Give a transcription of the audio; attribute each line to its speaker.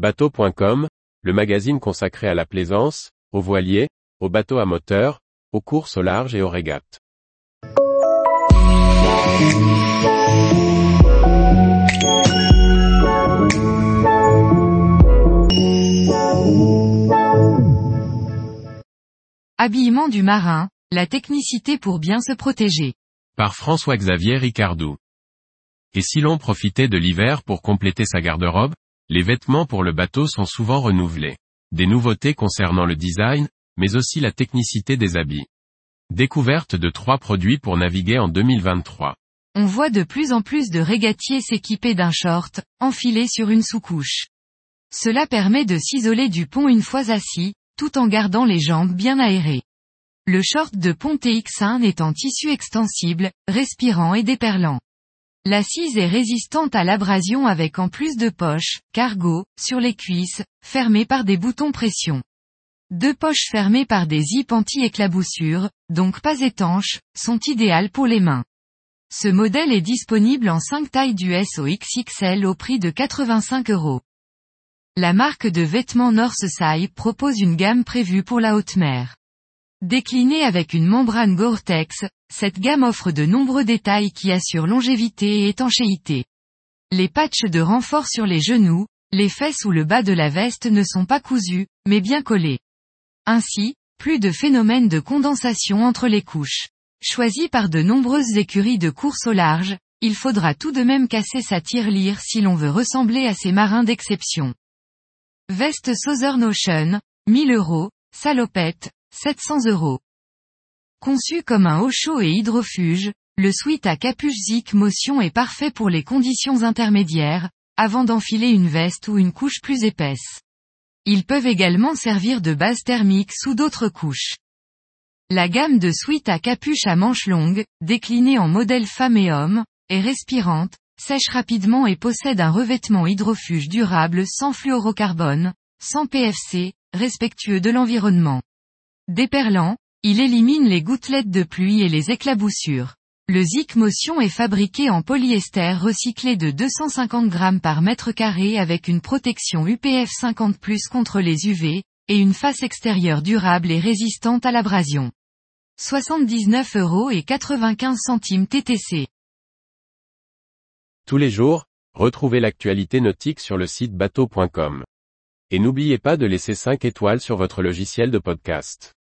Speaker 1: Bateau.com, le magazine consacré à la plaisance, aux voiliers, aux bateaux à moteur, aux courses au large et aux régates.
Speaker 2: Habillement du marin, la technicité pour bien se protéger.
Speaker 1: Par François-Xavier Ricardou. Et si l'on profitait de l'hiver pour compléter sa garde-robe, les vêtements pour le bateau sont souvent renouvelés. Des nouveautés concernant le design, mais aussi la technicité des habits. Découverte de trois produits pour naviguer en 2023.
Speaker 2: On voit de plus en plus de régatiers s'équiper d'un short, enfilé sur une sous-couche. Cela permet de s'isoler du pont une fois assis, tout en gardant les jambes bien aérées. Le short de pont TX1 est en tissu extensible, respirant et déperlant. L'assise est résistante à l'abrasion avec en plus de poches, cargo, sur les cuisses, fermées par des boutons pression. Deux poches fermées par des zips anti-éclaboussure, donc pas étanches, sont idéales pour les mains. Ce modèle est disponible en 5 tailles du S au prix de 85 euros. La marque de vêtements Northside propose une gamme prévue pour la haute mer. Déclinée avec une membrane Gore-Tex, cette gamme offre de nombreux détails qui assurent longévité et étanchéité. Les patchs de renfort sur les genoux, les fesses ou le bas de la veste ne sont pas cousus, mais bien collés. Ainsi, plus de phénomène de condensation entre les couches. Choisi par de nombreuses écuries de course au large, il faudra tout de même casser sa tirelire si l'on veut ressembler à ces marins d'exception. Veste Southern Ocean, 1000 euros, salopette, 700 euros. Conçu comme un haut chaud et hydrofuge, le suite à capuche Zik Motion est parfait pour les conditions intermédiaires, avant d'enfiler une veste ou une couche plus épaisse. Ils peuvent également servir de base thermique sous d'autres couches. La gamme de suite à capuche à manches longues, déclinée en modèle femme et homme, est respirante, sèche rapidement et possède un revêtement hydrofuge durable sans fluorocarbone, sans PFC, respectueux de l'environnement. Déperlant, il élimine les gouttelettes de pluie et les éclaboussures. Le Zik Motion est fabriqué en polyester recyclé de 250 grammes par mètre carré avec une protection UPF 50+, contre les UV, et une face extérieure durable et résistante à l'abrasion. 79 euros et 95 centimes TTC.
Speaker 1: Tous les jours, retrouvez l'actualité nautique sur le site bateau.com. Et n'oubliez pas de laisser 5 étoiles sur votre logiciel de podcast.